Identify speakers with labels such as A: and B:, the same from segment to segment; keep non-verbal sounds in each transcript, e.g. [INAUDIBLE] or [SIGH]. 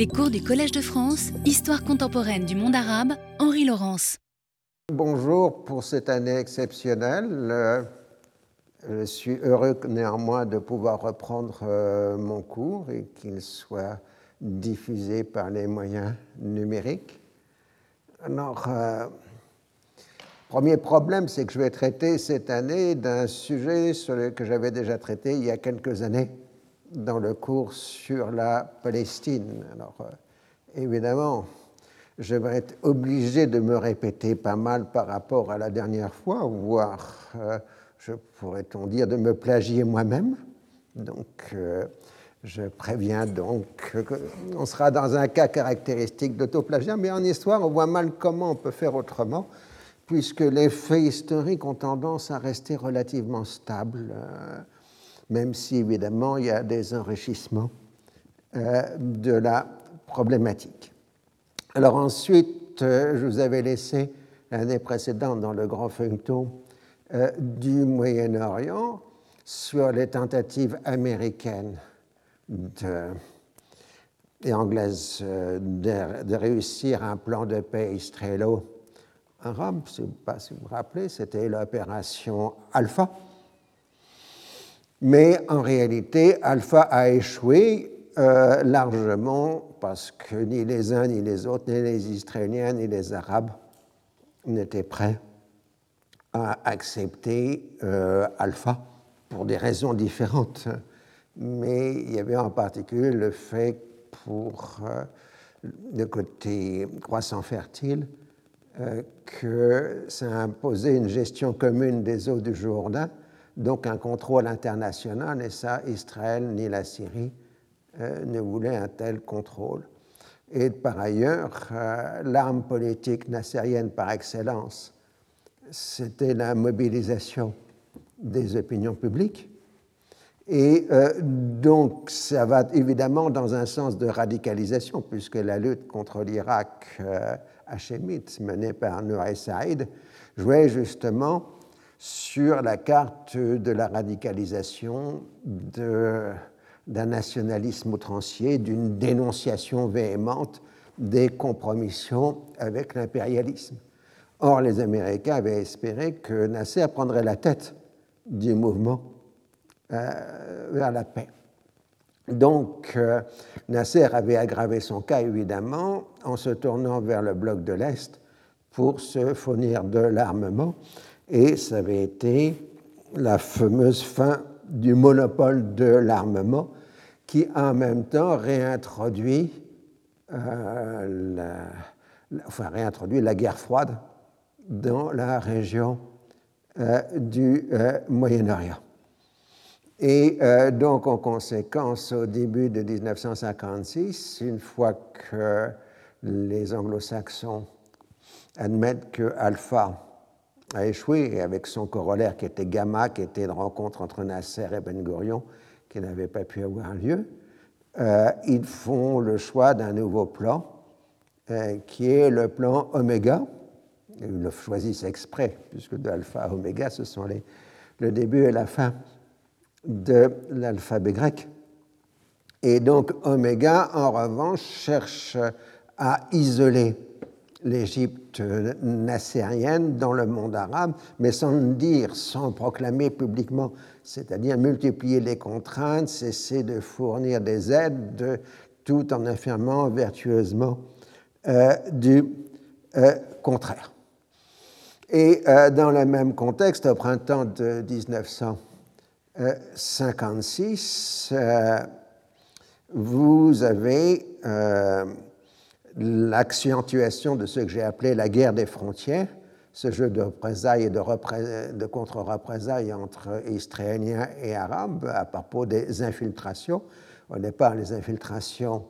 A: Les cours du Collège de France, Histoire contemporaine du monde arabe, Henri Laurence.
B: Bonjour pour cette année exceptionnelle. Euh, je suis heureux néanmoins de pouvoir reprendre euh, mon cours et qu'il soit diffusé par les moyens numériques. Alors, euh, premier problème, c'est que je vais traiter cette année d'un sujet que j'avais déjà traité il y a quelques années dans le cours sur la Palestine. Alors, euh, évidemment, je vais être obligé de me répéter pas mal par rapport à la dernière fois, voire, euh, je pourrais-on dire, de me plagier moi-même. Donc, euh, je préviens donc qu'on sera dans un cas caractéristique d'autoplagiat, mais en histoire, on voit mal comment on peut faire autrement, puisque les faits historiques ont tendance à rester relativement stables même si évidemment il y a des enrichissements euh, de la problématique. Alors ensuite, euh, je vous avais laissé l'année précédente dans le grand feuilleton euh, du Moyen-Orient sur les tentatives américaines et anglaises de, réussir un plan de paix israélo-arabe. Je ne sais pas si vous vous rappelez, c'était l'opération Alpha mais en réalité, Alpha a échoué euh, largement parce que ni les uns ni les autres, ni les Israéliens ni les Arabes n'étaient prêts à accepter euh, Alpha pour des raisons différentes. Mais il y avait en particulier le fait pour euh, le côté croissant fertile que ça imposait une gestion commune des eaux du Jourdain donc un contrôle international, et ça, Israël ni la Syrie euh, ne voulaient un tel contrôle. Et par ailleurs, euh, l'arme politique nassérienne par excellence, c'était la mobilisation des opinions publiques. Et euh, donc, ça va évidemment dans un sens de radicalisation, puisque la lutte contre l'Irak hachémite menée par Nour Saïd jouait justement sur la carte de la radicalisation, d'un nationalisme outrancier, d'une dénonciation véhémente des compromissions avec l'impérialisme. Or, les Américains avaient espéré que Nasser prendrait la tête du mouvement euh, vers la paix. Donc, euh, Nasser avait aggravé son cas, évidemment, en se tournant vers le bloc de l'Est pour se fournir de l'armement et ça avait été la fameuse fin du monopole de l'armement qui en même temps réintroduit, euh, la, guerre froide dans la région euh, du euh, Moyen-Orient. Et donc, en conséquence, au début de 1956, une fois que les anglo-saxons admettent que Alpha a échoué, avec son corollaire qui était Gamma, qui était une rencontre entre Nasser et Ben Gurion, qui n'avait pas pu avoir lieu, euh, ils font le choix d'un nouveau plan, euh, qui est le plan Oméga. Ils le choisissent exprès, puisque de alpha à oméga, ce sont les, le début et la fin de l'alphabet grec. Et donc Oméga, en revanche, cherche à isoler l'Égypte nassérienne dans le monde arabe, mais sans dire, sans proclamer publiquement, c'est-à-dire multiplier les contraintes, cesser de fournir des aides, tout en affirmant vertueusement euh, du euh, contraire. Et euh, dans le même contexte, au printemps de 1956, vous avez l'accentuation de ce que j'ai appelé la guerre des frontières, ce jeu de représailles et de, contre-représailles entre Israéliens et Arabes à propos des infiltrations. Au départ, les infiltrations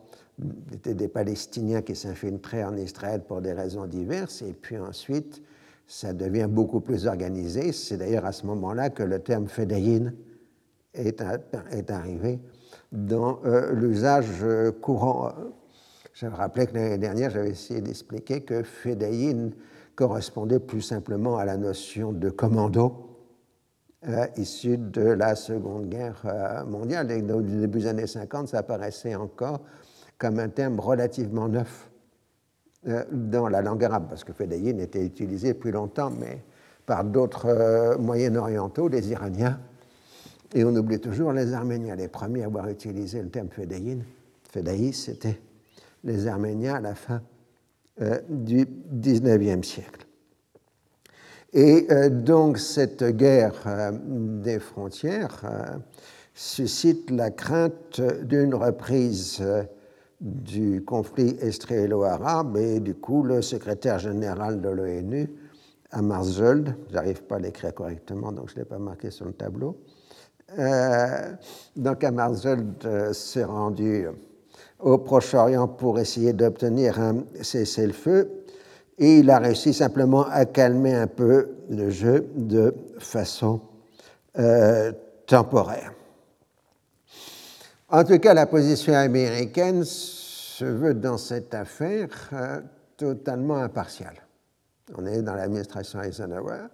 B: étaient des Palestiniens qui s'infiltraient en Israël pour des raisons diverses, et puis ensuite, ça devient beaucoup plus organisé. C'est d'ailleurs à ce moment-là que le terme fédéine est, est arrivé dans euh, l'usage courant je me rappelais que l'année dernière, j'avais essayé d'expliquer que Fedayin correspondait plus simplement à la notion de commando euh, issue de la Seconde Guerre euh, mondiale. Et au début des années 50, ça apparaissait encore comme un terme relativement neuf euh, dans la langue arabe, parce que Fedayin était utilisé plus longtemps, mais par d'autres moyen-orientaux, des Iraniens. Et on oublie toujours les Arméniens, les premiers à avoir utilisé le terme Fedayin. Fedaïs, c'était les Arméniens à la fin euh, du XIXe siècle. Et donc cette guerre des frontières suscite la crainte d'une reprise du conflit israélo-arabe et du coup le secrétaire général de l'ONU, Amarzöld, j'arrive pas à l'écrire correctement donc je ne l'ai pas marqué sur le tableau, euh, donc Amarzöld euh, s'est rendu au Proche-Orient pour essayer d'obtenir un cessez-le-feu et il a réussi simplement à calmer un peu le jeu de façon euh, temporaire. En tout cas, la position américaine se veut dans cette affaire euh, totalement impartiale. On est dans l'administration Eisenhower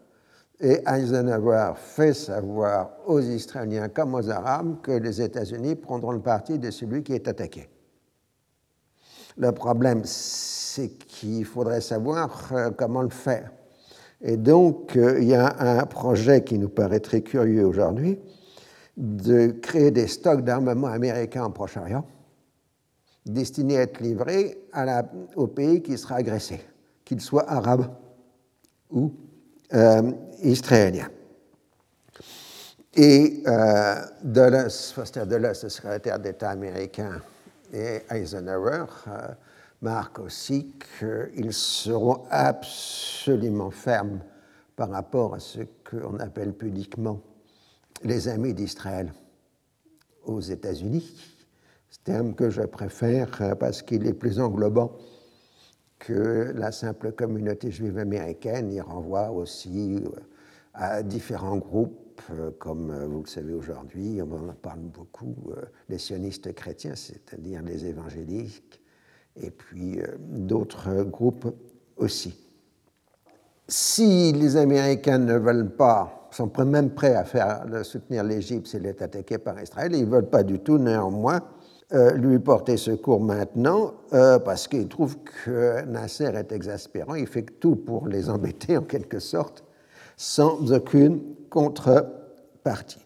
B: et Eisenhower fait savoir aux Israéliens comme aux Arabes que les États-Unis prendront le parti de celui qui est attaqué. Le problème, c'est qu'il faudrait savoir euh, comment le faire. Et donc, euh, il y a un projet qui nous paraît très curieux aujourd'hui, de créer des stocks d'armement américains en Proche-Orient destinés à être livrés au pays qui sera agressé, qu'il soit arabe ou euh, israélien. Et euh, Foster Dulles, le secrétaire d'État américain, et Eisenhower euh, marquent aussi qu'ils seront absolument fermes par rapport à ce qu'on appelle pudiquement les amis d'Israël aux États-Unis, terme que je préfère euh, parce qu'il est plus englobant que la simple communauté juive américaine. Il renvoie aussi euh, à différents groupes, euh, comme vous le savez aujourd'hui, on en parle beaucoup, les sionistes chrétiens, c'est-à-dire les évangéliques, et puis d'autres groupes aussi. Si les Américains ne veulent pas sont même prêts à faire, soutenir l'Égypte s'il est attaqué par Israël. Ils ne veulent pas du tout, néanmoins, euh, lui porter secours maintenant euh, parce qu'ils trouvent que Nasser est exaspérant. Il fait tout pour les embêter, en quelque sorte, sans aucune contrepartie.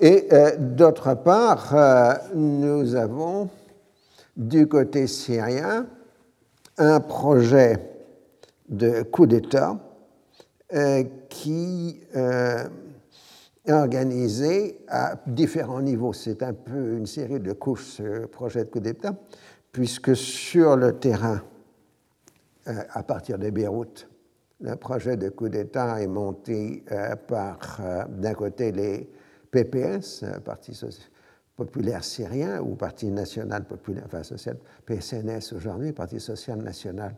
B: Et euh, d'autre part, nous avons du côté syrien un projet de coup d'État euh, qui euh, est organisé à différents niveaux. C'est un peu une série de couches, ce projet de coup d'État, puisque sur le terrain, euh, à partir de Beyrouth, le projet de coup d'État est monté par, d'un côté, les PPS, Parti populaire syrien, ou Parti national populaire, enfin social, PSNS aujourd'hui, Parti social national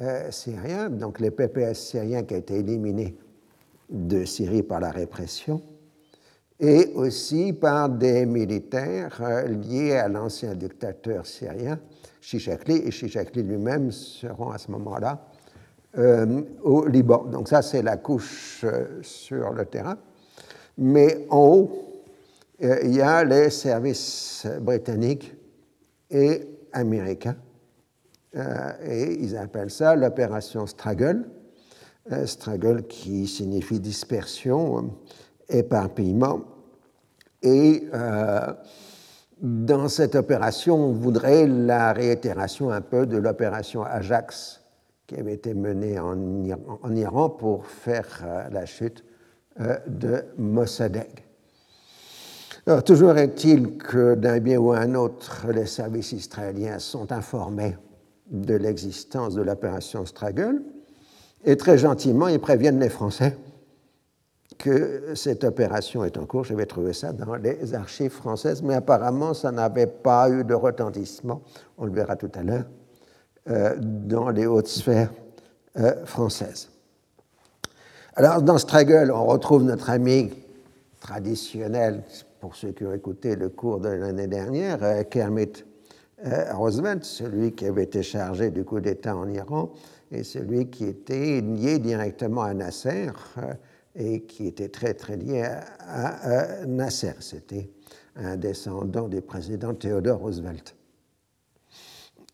B: euh, syriens, donc les PPS syriens qui ont été éliminés de Syrie par la répression, et aussi par des militaires euh, liés à l'ancien dictateur syrien, Chichakli, et Chichakli lui-même seront à ce moment-là euh, au Liban. Donc ça, c'est la couche sur le terrain. Mais en haut, il y a les services britanniques et américains euh, et ils appellent ça l'opération Straggle. Euh, straggle qui signifie dispersion, euh, éparpillement. Et dans cette opération, on voudrait la réitération un peu de l'opération Ajax qui avait été menée en Iran, pour faire la chute de Mossadegh. Alors, toujours est-il que d'un bien ou un autre, les services israéliens sont informés de l'existence de l'opération Straggle, et très gentiment, ils préviennent les Français que cette opération est en cours. J'avais trouvé ça dans les archives françaises, mais apparemment, ça n'avait pas eu de retentissement, on le verra tout à l'heure, euh, dans les hautes sphères euh, françaises. Alors, dans Straggle, on retrouve notre ami traditionnel, pour ceux qui ont écouté le cours de l'année dernière, euh, Kermit euh, Roosevelt, celui qui avait été chargé du coup d'État en Iran, et celui qui était lié directement à Nasser euh, et qui était très très lié à, Nasser. C'était un descendant du président Theodore Roosevelt.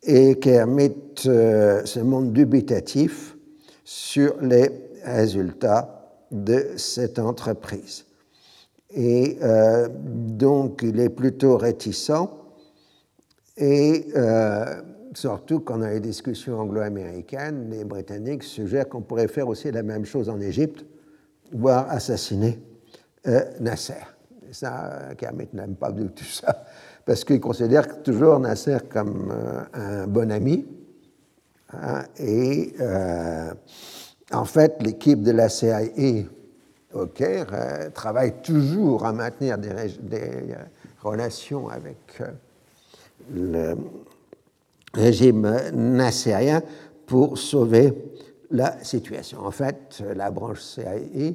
B: Et Kermit se montre dubitatif sur les résultats de cette entreprise. Et donc, il est plutôt réticent et surtout quand dans les discussions anglo-américaines, les Britanniques suggèrent qu'on pourrait faire aussi la même chose en Égypte, voire assassiner euh, Nasser. Ça, Kermit n'aime pas du tout ça, parce qu'il considère toujours Nasser comme euh, un bon ami. Hein, et euh, en fait, l'équipe de la CIA au Caire travaille toujours à maintenir des, relations avec le, régime nassérien pour sauver la situation. En fait, la branche CIA,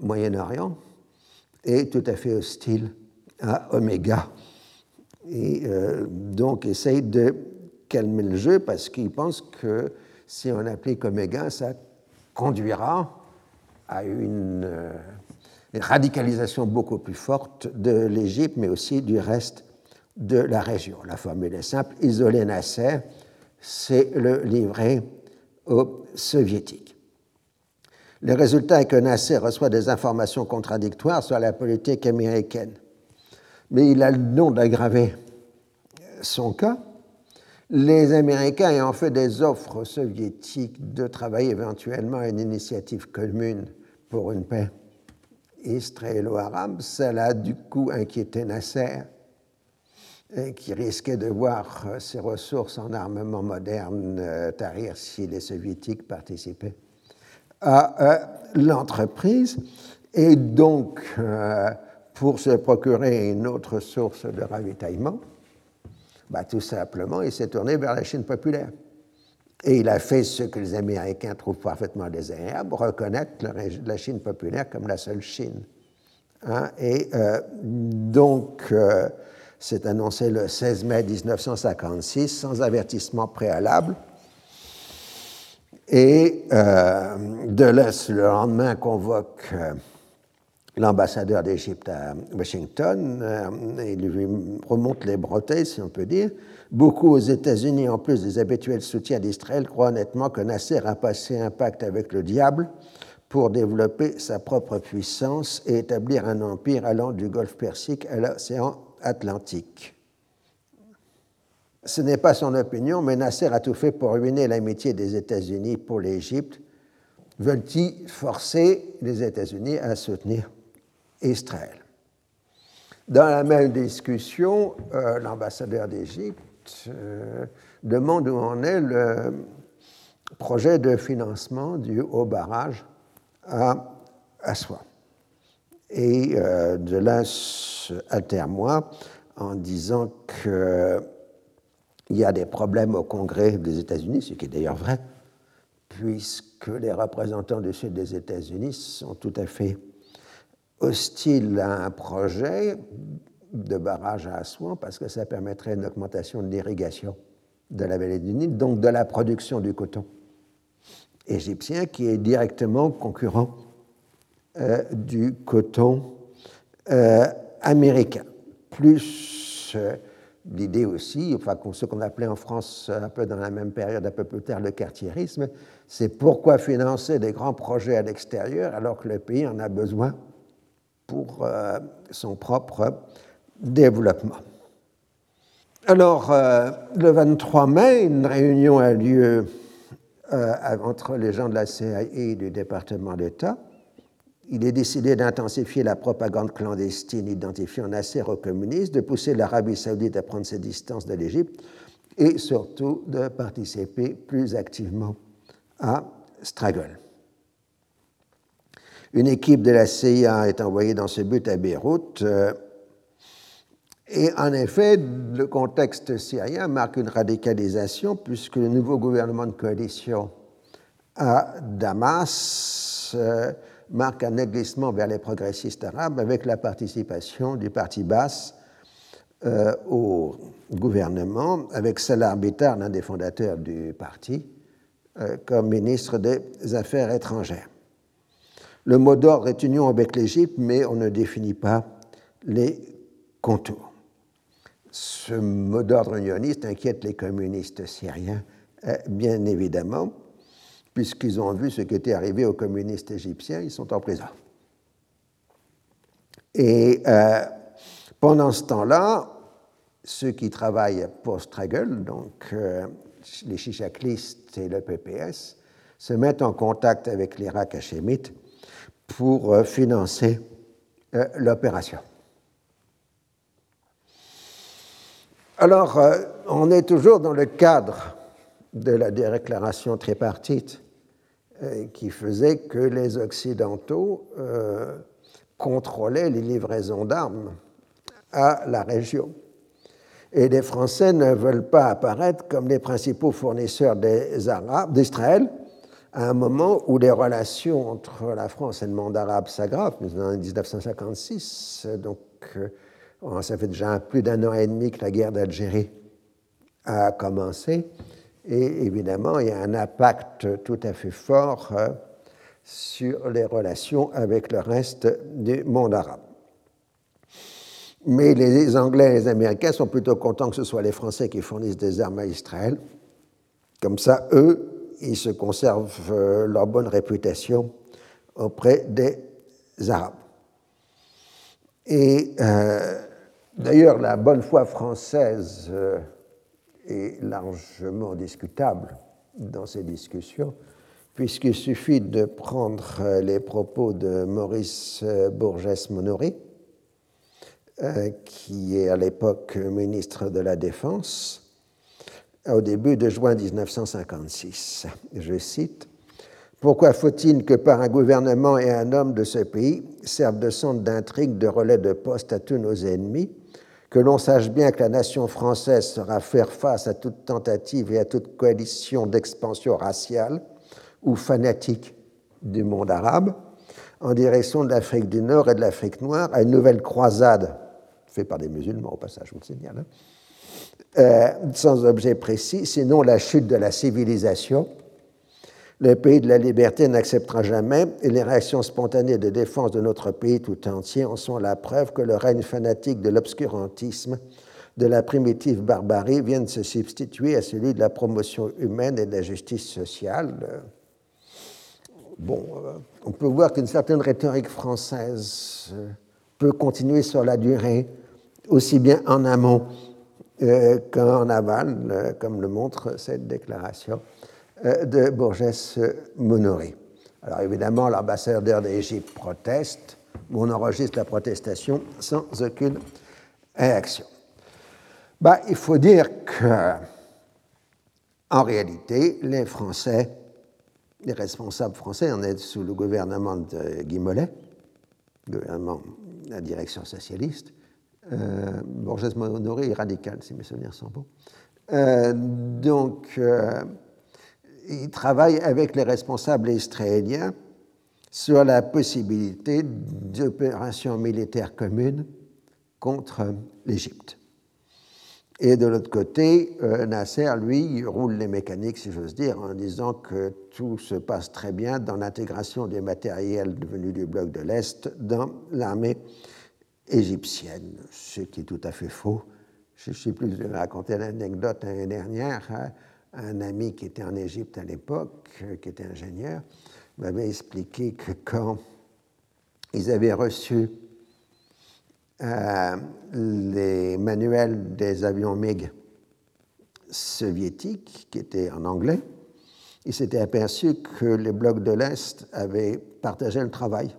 B: Moyen-Orient, est tout à fait hostile à Oméga et euh, donc essaye de calmer le jeu parce qu'il pense que si on applique Oméga, ça conduira à une euh, radicalisation beaucoup plus forte de l'Égypte, mais aussi du reste de la région. La formule est simple, isoler Nasser, c'est le livrer aux soviétiques. Le résultat est que Nasser reçoit des informations contradictoires sur la politique américaine. Mais il a le don d'aggraver son cas. Les Américains ayant fait des offres soviétiques de travailler éventuellement à une initiative commune pour une paix israélo-arabe, cela a du coup inquiété Nasser qui risquait de voir ses ressources en armement moderne euh, tarir si les soviétiques participaient à euh, l'entreprise. Et donc, pour se procurer une autre source de ravitaillement, bah, tout simplement, il s'est tourné vers la Chine populaire. Et il a fait ce que les Américains trouvent parfaitement désagréable, reconnaître la Chine populaire comme la seule Chine. Hein. et donc, c'est annoncé le 16 mai 1956 sans avertissement préalable. Et euh, le lendemain convoque euh, l'ambassadeur d'Égypte à Washington, euh, il lui remonte les bretelles, si on peut dire. Beaucoup aux États-Unis, en plus des habituels soutiens d'Israël, croient honnêtement que Nasser a passé un pacte avec le diable pour développer sa propre puissance et établir un empire allant du golfe Persique à l'océan Atlantique. Ce n'est pas son opinion, mais Nasser a tout fait pour ruiner l'amitié des États-Unis pour l'Égypte. Veulent-ils forcer les États-Unis à soutenir Israël? Dans la même discussion, euh, l'ambassadeur d'Égypte euh, demande où en est le projet de financement du haut barrage à Aswan. Et euh, de là moi en disant qu'il y a des problèmes au Congrès des États-Unis, ce qui est d'ailleurs vrai, puisque les représentants du sud des États-Unis sont tout à fait hostiles à un projet de barrage à Assouan parce que ça permettrait une augmentation de l'irrigation de la vallée du Nil, donc de la production du coton égyptien qui est directement concurrent euh, du coton euh, américain. Plus euh, l'idée aussi, enfin ce qu'on appelait en France un peu dans la même période, un peu plus tard, le quartierisme, c'est pourquoi financer des grands projets à l'extérieur alors que le pays en a besoin pour euh, son propre développement. Alors, euh, le 23 mai, une réunion a lieu entre les gens de la CIA et du département d'État il est décidé d'intensifier la propagande clandestine identifiant Nasser aux communistes, de pousser l'Arabie saoudite à prendre ses distances de l'Égypte et surtout de participer plus activement à Straggle. Une équipe de la CIA est envoyée dans ce but à Beyrouth. Euh, et en effet, le contexte syrien marque une radicalisation puisque le nouveau gouvernement de coalition à Damas euh, marque un glissement vers les progressistes arabes avec la participation du parti basse euh, au gouvernement, avec Salah Bitar, l'un des fondateurs du parti, euh, comme ministre des Affaires étrangères. Le mot d'ordre est union avec l'Égypte, mais on ne définit pas les contours. ce mot d'ordre unioniste inquiète les communistes syriens, euh, bien évidemment, puisqu'ils ont vu ce qui était arrivé aux communistes égyptiens, ils sont en prison. Et euh, pendant ce temps-là, ceux qui travaillent pour Straggle, donc euh, les chichaklistes et le PPS, se mettent en contact avec l'Irak hachémite pour financer l'opération. Alors, euh, on est toujours dans le cadre de la déclaration tripartite euh, qui faisait que les Occidentaux euh, contrôlaient les livraisons d'armes à la région. Et les Français ne veulent pas apparaître comme les principaux fournisseurs des Arabes, d'Israël, à un moment où les relations entre la France et le monde arabe s'aggravent, en 1956. Donc, Oh, ça fait déjà plus d'un an et demi que la guerre d'Algérie a commencé. Et évidemment, il y a un impact tout à fait fort euh, sur les relations avec le reste du monde arabe. Mais les Anglais et les Américains sont plutôt contents que ce soit les Français qui fournissent des armes à Israël. Comme ça, eux, ils se conservent euh, leur bonne réputation auprès des Arabes. Et euh, D'ailleurs, la bonne foi française est largement discutable dans ces discussions, puisqu'il suffit de prendre euh, les propos de Maurice euh, Bourgès-Monory, qui est à l'époque ministre de la Défense, au début de juin 1956. Je cite Pourquoi faut-il que par un gouvernement et un homme de ce pays servent de centre d'intrigue, de relais de poste à tous nos ennemis que l'on sache bien que la nation française sera faire face à toute tentative et à toute coalition d'expansion raciale ou fanatique du monde arabe en direction de l'Afrique du Nord et de l'Afrique noire à une nouvelle croisade faite par des musulmans au passage, je vous le hein, euh, sans objet précis, sinon la chute de la civilisation le pays de la liberté n'acceptera jamais et les réactions spontanées de défense de notre pays tout entier en sont la preuve que le règne fanatique de l'obscurantisme, de la primitive barbarie vient de se substituer à celui de la promotion humaine et de la justice sociale. Bon, euh, on peut voir qu'une certaine rhétorique française euh, peut continuer sur la durée, aussi bien en amont euh, qu'en aval, comme le montre cette déclaration de Borges Monoré. Alors évidemment, l'ambassadeur d'Égypte proteste, on enregistre la protestation sans aucune réaction. Bah, il faut dire que, en réalité, les Français, les responsables français, on est sous le gouvernement de Guy Mollet, gouvernement de la direction socialiste. Euh, Borges Monoré est radical, si mes souvenirs sont bons. Euh, donc, euh, il travaille avec les responsables israéliens sur la possibilité d'opérations militaires communes contre l'Égypte. Et de l'autre côté, euh, Nasser, lui, roule les mécaniques, si j'ose dire, en disant que tout se passe très bien dans l'intégration des matériels devenus du bloc de l'Est dans l'armée égyptienne, ce qui est tout à fait faux. Je ne sais plus, je vais raconter l'anecdote l'année dernière. Hein un ami qui était en Égypte à l'époque, euh, qui était ingénieur, m'avait expliqué que quand ils avaient reçu euh, les manuels des avions MiG soviétiques, qui étaient en anglais, ils s'étaient aperçus que les blocs de l'Est avaient partagé le travail.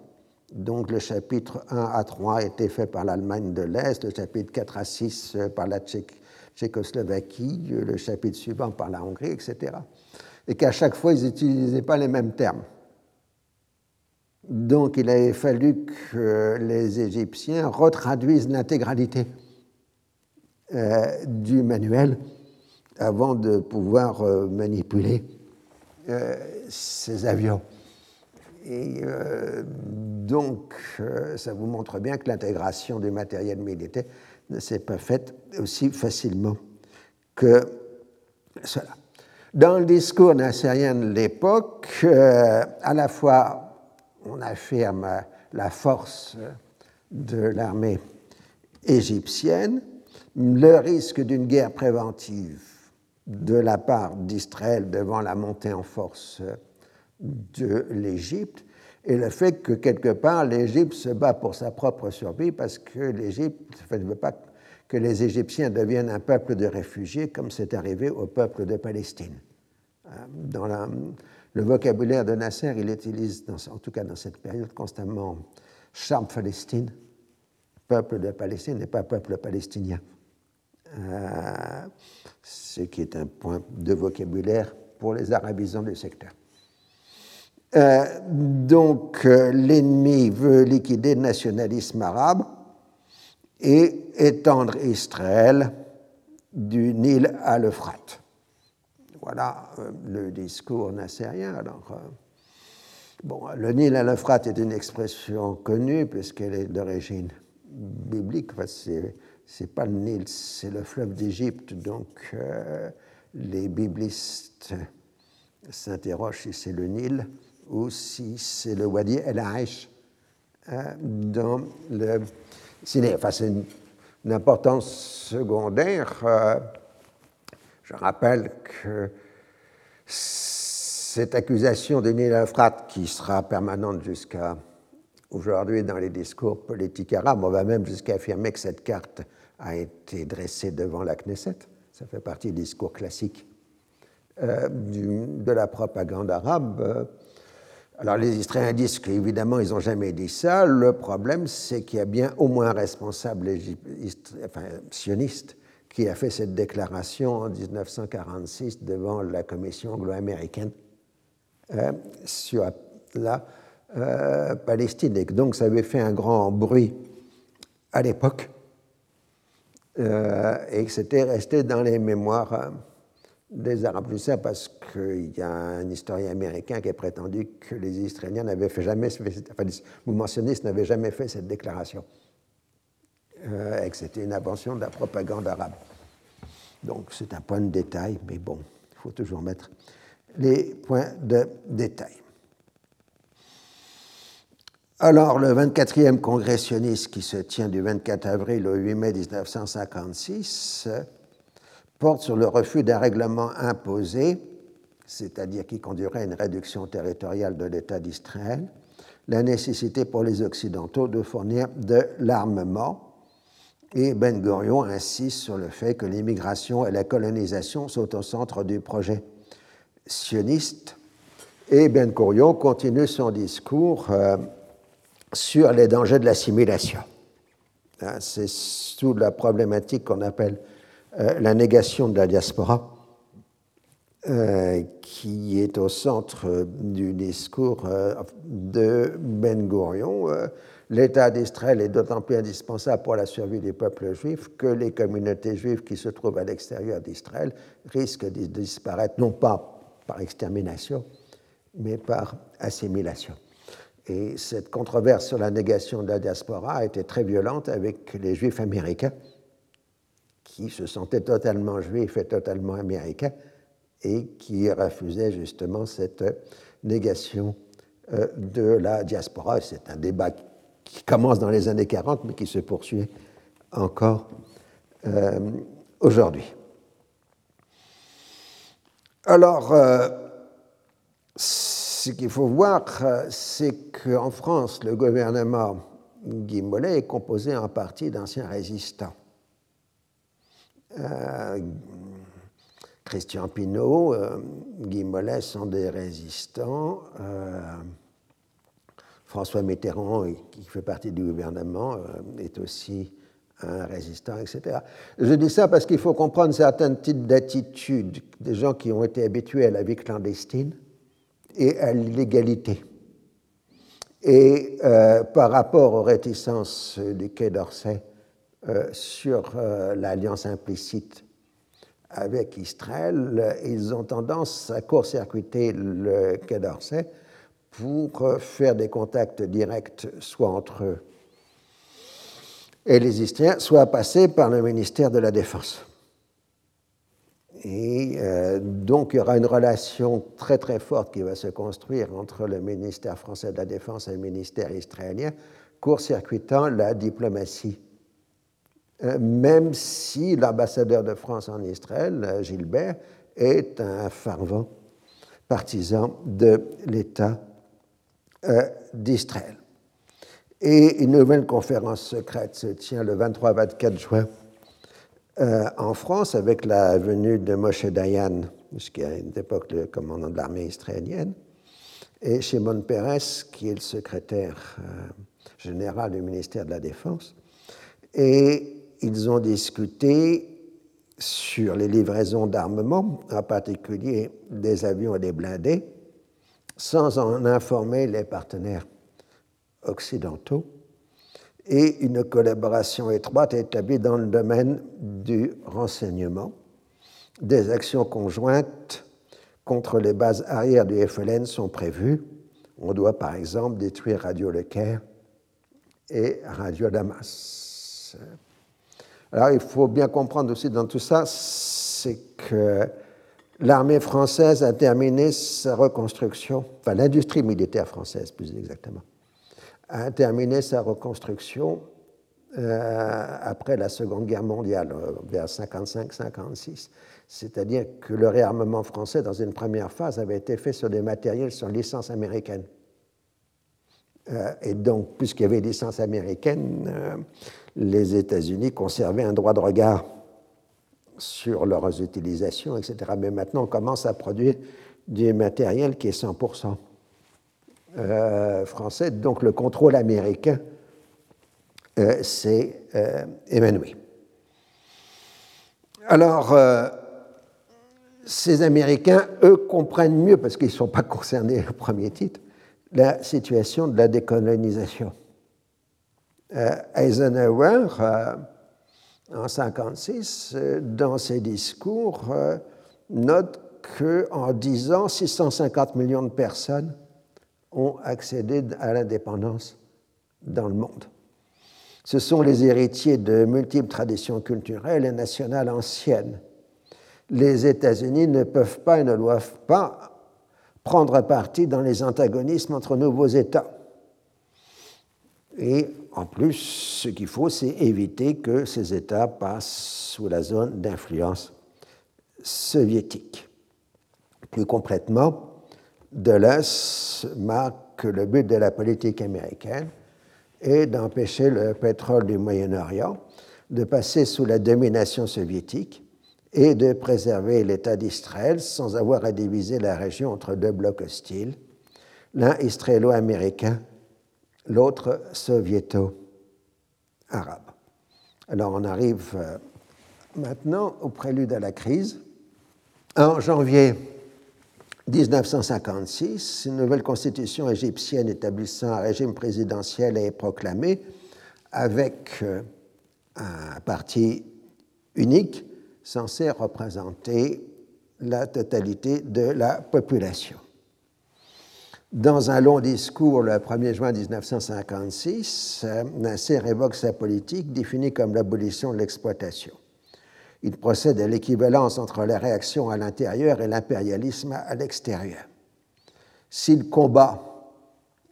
B: Donc le chapitre 1 à 3 était fait par l'Allemagne de l'Est, le chapitre 4 à 6 euh, par la Tchéquie Tchécoslovaquie, le chapitre suivant par la Hongrie, etc. Et qu'à chaque fois, ils n'utilisaient pas les mêmes termes. Donc il avait fallu que les Égyptiens retraduisent l'intégralité euh, du manuel avant de pouvoir euh, manipuler euh, ces avions. Et donc, ça vous montre bien que l'intégration du matériel militaire ne s'est pas faite aussi facilement que cela. Dans le discours nassérien de l'époque, euh, à la fois on affirme la force de l'armée égyptienne, le risque d'une guerre préventive de la part d'Israël devant la montée en force de l'Égypte et le fait que quelque part l'Égypte se bat pour sa propre survie parce que l'Égypte ne veut pas que les Égyptiens deviennent un peuple de réfugiés comme c'est arrivé au peuple de Palestine. Euh, dans le vocabulaire de Nasser, il utilise, en tout cas dans cette période, constamment Sham Palestine, peuple de Palestine et pas peuple palestinien. Euh, ce qui est un point de vocabulaire pour les arabisants du secteur. Euh, donc euh, l'ennemi veut liquider le nationalisme arabe et étendre Israël du Nil à l'Euphrate. Voilà le discours nassérien. Alors, bon, le Nil à l'Euphrate est une expression connue puisqu'elle est d'origine biblique. Enfin, c'est pas le Nil, c'est le fleuve d'Égypte. Donc, euh, les biblistes s'interrogent si c'est le Nil ou si c'est le Wadi El Aish euh, dans le. Enfin, c'est une, importance secondaire. Euh, je rappelle que cette accusation de Euphrates, qui sera permanente jusqu'à aujourd'hui dans les discours politiques arabes, on va même jusqu'à affirmer que cette carte a été dressé devant la Knesset. Ça fait partie du discours classique euh, de la propagande arabe. Alors les Israéliens disent qu'évidemment, ils n'ont jamais dit ça. Le problème, c'est qu'il y a bien au moins un responsable sioniste qui a fait cette déclaration en 1946 devant la commission anglo-américaine euh, sur la euh, Palestine. Et donc ça avait fait un grand bruit à l'époque. Euh, et que c'était resté dans les mémoires euh, des Arabes. Plus ça parce qu'il y a un historien américain qui a prétendu que les Israéliens n'avaient fait jamais, enfin, les mouvements n'avaient jamais fait cette déclaration, euh, et que c'était une invention de la propagande arabe. Donc c'est un point de détail, mais bon, il faut toujours mettre les points de détail. Alors, le 24e congrès sioniste qui se tient du 24 avril au 8 mai 1956 porte sur le refus d'un règlement imposé, c'est-à-dire qui conduirait à une réduction territoriale de l'État d'Israël, la nécessité pour les Occidentaux de fournir de l'armement. Et Ben Gurion insiste sur le fait que l'immigration et la colonisation sont au centre du projet sioniste. Et Ben Gurion continue son discours. Euh, sur les dangers de l'assimilation. Hein, c'est sous la problématique qu'on appelle la négation de la diaspora, euh, qui est au centre du discours euh, de Ben Gurion. L'État d'Israël est d'autant plus indispensable pour la survie des peuples juifs que les communautés juives qui se trouvent à l'extérieur d'Israël risquent de disparaître non pas par extermination, mais par assimilation. Et cette controverse sur la négation de la diaspora a été très violente avec les juifs américains, qui se sentaient totalement juifs et totalement américains, et qui refusaient justement cette négation euh, de la diaspora. C'est un débat qui commence dans les années 40, mais qui se poursuit encore euh, aujourd'hui. Alors, euh, ce qu'il faut voir, c'est qu'en France, le gouvernement Guy Mollet est composé en partie d'anciens résistants. Euh, Christian Pinault, euh, Guy Mollet sont des résistants. François Mitterrand, qui fait partie du gouvernement, est aussi un résistant, etc. Je dis ça parce qu'il faut comprendre certains types d'attitudes des gens qui ont été habitués à la vie clandestine et à l'illégalité. Et euh, par rapport aux réticences du Quai d'Orsay euh, sur euh, l'alliance implicite avec Israël, ils ont tendance à court-circuiter le Quai d'Orsay pour faire des contacts directs soit entre eux et les Israéliens, soit passer par le ministère de la Défense. Et euh, donc, il y aura une relation très très forte qui va se construire entre le ministère français de la Défense et le ministère israélien, court-circuitant la diplomatie euh, même si l'ambassadeur de France en Israël, euh, Gilbert, est un fervent partisan de l'État d'Israël. Et une nouvelle conférence secrète se tient le 23-24 juin en France avec la venue de Moshe Dayan, qui à une époque le commandant de l'armée israélienne, et Shimon Peres, qui est le secrétaire général du ministère de la Défense. Et ils ont discuté sur les livraisons d'armement, en particulier des avions et des blindés, sans en informer les partenaires occidentaux, et une collaboration étroite établie dans le domaine du renseignement. Des actions conjointes contre les bases arrières du FLN sont prévues. On doit par exemple détruire Radio Le Caire et Radio Damas. Alors il faut bien comprendre aussi dans tout ça, c'est que l'armée française a terminé sa reconstruction, enfin l'industrie militaire française plus exactement, a terminé sa reconstruction euh, après la Seconde Guerre mondiale, euh, vers 55-56. C'est-à-dire que le réarmement français, dans une première phase, avait été fait sur des matériels sur licence américaine. Euh, et donc, puisqu'il y avait licence américaine, les États-Unis conservaient un droit de regard sur leurs utilisations, etc. Mais maintenant, on commence à produire du matériel qui est 100% euh, français. Donc, le contrôle américain s'est évanoui. Alors, ces Américains, eux, comprennent mieux, parce qu'ils ne sont pas concernés au premier titre, la situation de la décolonisation. Euh, Eisenhower, euh, en 1956, euh, dans ses discours, note qu'en 10 ans, 650 millions de personnes ont accédé à l'indépendance dans le monde. Ce sont les héritiers de multiples traditions culturelles et nationales anciennes. Les États-Unis ne peuvent pas et ne doivent pas prendre parti dans les antagonismes entre nouveaux États. En plus, ce qu'il faut, c'est éviter que ces États passent sous la zone d'influence soviétique. Plus concrètement, Dulles marque que le but de la politique américaine est d'empêcher le pétrole du Moyen-Orient de passer sous la domination soviétique et de préserver l'État d'Israël sans avoir à diviser la région entre deux blocs hostiles, l'un israélo-américain, l'autre soviéto-arabe. Alors on arrive euh, maintenant au prélude à la crise. En janvier 1956, une nouvelle constitution égyptienne établissant un régime présidentiel est proclamée avec euh, un parti unique censé représenter la totalité de la population. Dans un long discours le 1er juin 1956, Nasser évoque sa politique définie comme l'abolition de l'exploitation. Il procède à l'équivalence entre la réaction à l'intérieur et l'impérialisme à l'extérieur. S'il combat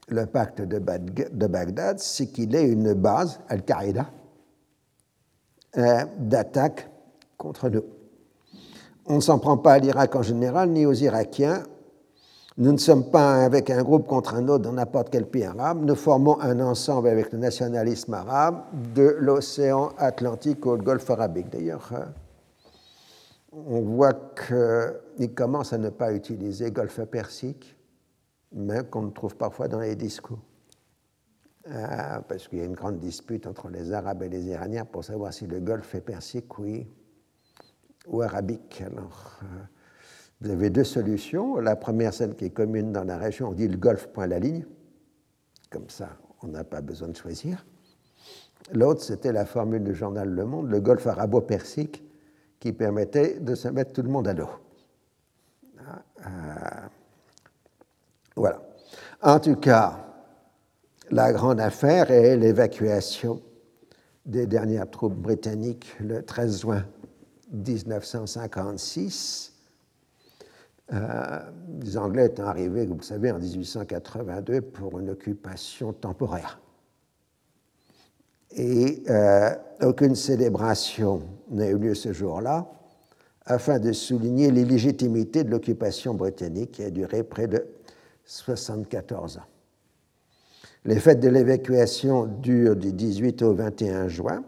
B: le pacte de Bagdad, c'est qu'il est une base, Al-Qaïda, euh, d'attaque contre nous. On ne s'en prend pas à l'Irak en général, ni aux Irakiens. Nous ne sommes pas avec un groupe contre un autre dans n'importe quel pays arabe. Nous formons un ensemble avec le nationalisme arabe de l'océan Atlantique au Golfe arabique. D'ailleurs, euh, on voit qu'il commence à ne pas utiliser Golfe Persique, mais qu'on trouve parfois dans les discours. Euh, parce qu'il y a une grande dispute entre les Arabes et les Iraniens pour savoir si le Golfe est persique, oui, ou arabique. Alors, euh, vous avez deux solutions. La première, celle qui est commune dans la région, on dit le golfe point la ligne. Comme ça, on n'a pas besoin de choisir. L'autre, c'était la formule du journal Le Monde, le golfe arabo-persique, qui permettait de se mettre tout le monde à l'eau. Ah, voilà. En tout cas, la grande affaire est l'évacuation des dernières troupes britanniques le 13 juin 1956. Euh, les Anglais étant arrivés, vous le savez, en 1882 pour une occupation temporaire. Et euh, aucune célébration n'a eu lieu ce jour-là, afin de souligner l'illégitimité de l'occupation britannique qui a duré près de 74 ans. Les fêtes de l'évacuation durent du 18 au 21 juin.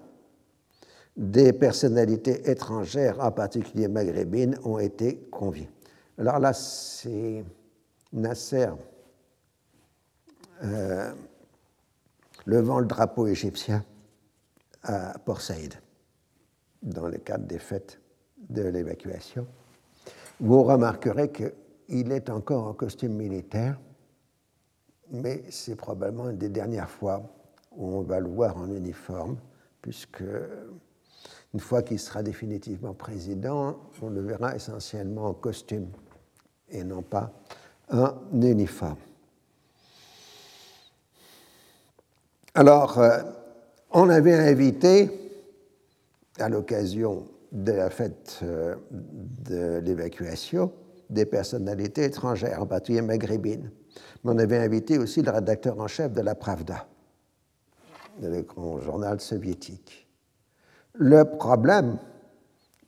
B: Des personnalités étrangères, en particulier maghrébines, ont été conviées. Alors là, c'est Nasser euh, levant le drapeau égyptien à Port Saïd, dans le cadre des fêtes de l'évacuation. Vous remarquerez qu'il est encore en costume militaire, mais c'est probablement une des dernières fois où on va le voir en uniforme, puisque une fois qu'il sera définitivement président, on le verra essentiellement en costume et non pas en uniforme. Alors, euh, on avait invité, à l'occasion de la fête euh, de l'évacuation, des personnalités étrangères, en particulier maghrébines. Mais on avait invité aussi le rédacteur en chef de la Pravda, le grand journal soviétique. Le problème,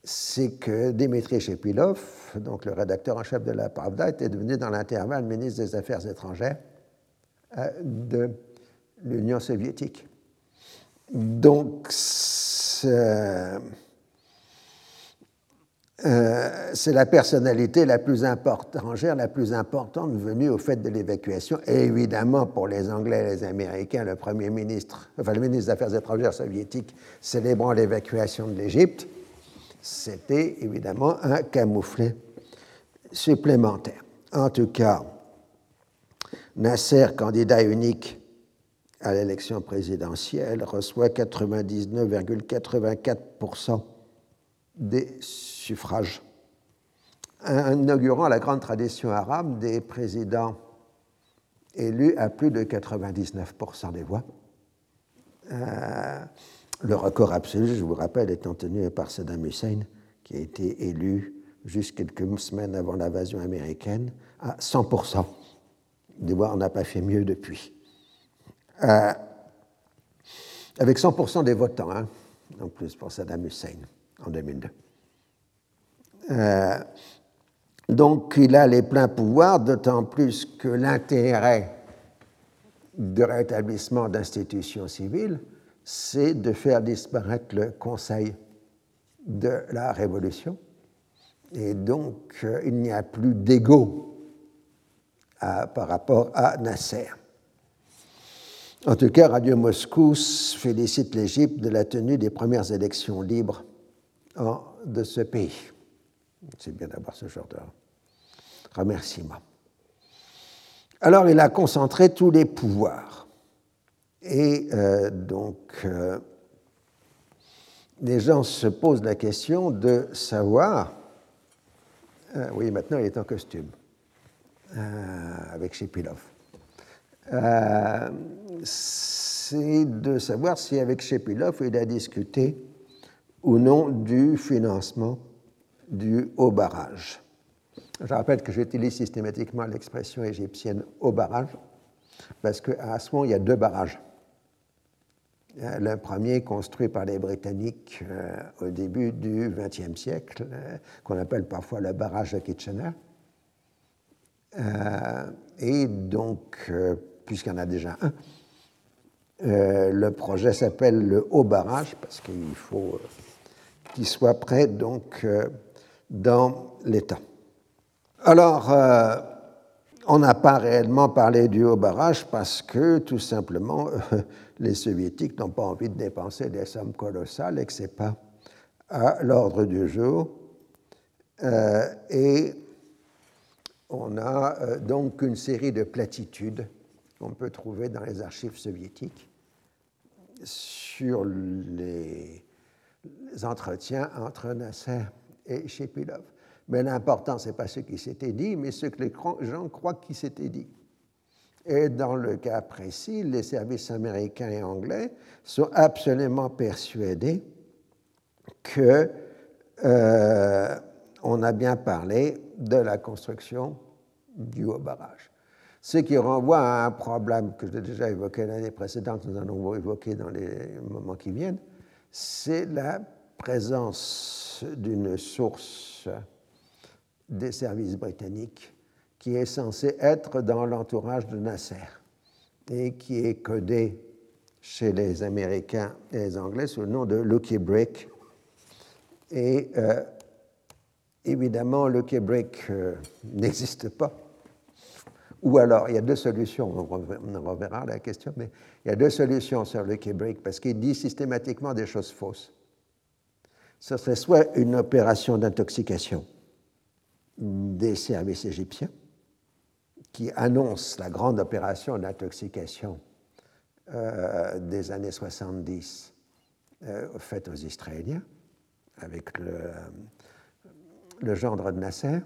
B: c'est que Dimitri Shepilov, donc le rédacteur en chef de la Pravda, était devenu dans l'intervalle ministre des Affaires étrangères euh, de l'Union soviétique. Donc, c'est la personnalité la plus importante, la plus importante venue au fait de l'évacuation. Et évidemment, pour les Anglais et les Américains, le Premier ministre, le ministre des Affaires étrangères soviétique célébrant l'évacuation de l'Égypte, c'était évidemment un camouflet supplémentaire. En tout cas, Nasser, candidat unique à l'élection présidentielle, reçoit 99,84% des suffrage, inaugurant la grande tradition arabe des présidents élus à plus de 99% des voix. Euh, le record absolu, je vous rappelle, étant tenu par Saddam Hussein, qui a été élu juste quelques semaines avant l'invasion américaine à 100%. Des voix, on n'a pas fait mieux depuis. Euh, avec 100% des votants, hein, en plus pour Saddam Hussein en 2002. Euh, donc il a les pleins pouvoirs, d'autant plus que l'intérêt de rétablissement d'institutions civiles, c'est de faire disparaître le Conseil de la Révolution. Et donc euh, il n'y a plus d'ego par rapport à Nasser. En tout cas, Radio Moscou félicite l'Égypte de la tenue des premières élections libres de ce pays. C'est bien d'avoir ce genre de remerciement. Alors il a concentré tous les pouvoirs. Et euh, donc, euh, les gens se posent la question de savoir, euh, oui, maintenant il est en costume, avec Shepilov, c'est de savoir si avec Shepilov il a discuté ou non du financement du haut barrage. Je rappelle que j'utilise systématiquement l'expression égyptienne haut barrage parce qu'à moment, il y a deux barrages. Le premier construit par les Britanniques euh, au début du XXe siècle, euh, qu'on appelle parfois le barrage de Kitchener. Euh, et donc, puisqu'il y en a déjà un, le projet s'appelle le haut barrage parce qu'il faut qu'il soit prêt donc dans l'État. Alors, euh, on n'a pas réellement parlé du haut barrage parce que, tout simplement, [LAUGHS] les soviétiques n'ont pas envie de dépenser des sommes colossales et que ce n'est pas à l'ordre du jour. Euh, et on a euh, donc une série de platitudes qu'on peut trouver dans les archives soviétiques sur les entretiens entre Nasser et Shepilov. Mais l'important, ce n'est pas ce qui s'était dit, mais ce que les gens croient qui s'était dit. Et dans le cas précis, les services américains et anglais sont absolument persuadés que euh, on a bien parlé de la construction du haut barrage. Ce qui renvoie à un problème que j'ai déjà évoqué l'année précédente, nous allons évoquer dans les moments qui viennent, c'est la présence d'une source des services britanniques qui est censée être dans l'entourage de Nasser et qui est codée chez les Américains et les Anglais sous le nom de Lucky Brick. Et euh, évidemment, Lucky Brick euh, [LAUGHS] n'existe pas ou alors, il y a deux solutions, on reverra la question, mais il y a deux solutions sur le Brick parce qu'il dit systématiquement des choses fausses. Ce serait soit une opération d'intoxication des services égyptiens, qui annonce la grande opération d'intoxication euh, des années 70 euh, faite aux Israéliens, avec le, le gendre de Nasser,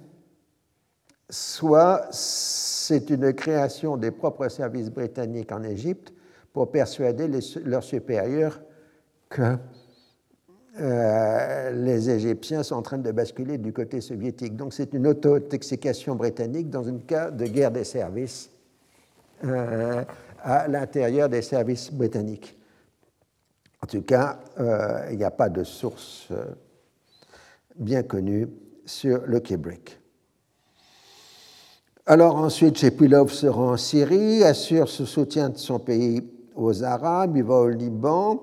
B: soit c'est une création des propres services britanniques en Égypte pour persuader leurs supérieurs que euh, les Égyptiens sont en train de basculer du côté soviétique. Donc c'est une auto-intoxication britannique dans un cas de guerre des services euh, à l'intérieur des services britanniques. En tout cas, euh, il n'y a pas de source bien connue sur le Kubrick. Alors ensuite, Shepilov se rend en Syrie, assure ce soutien de son pays aux Arabes, il va au Liban,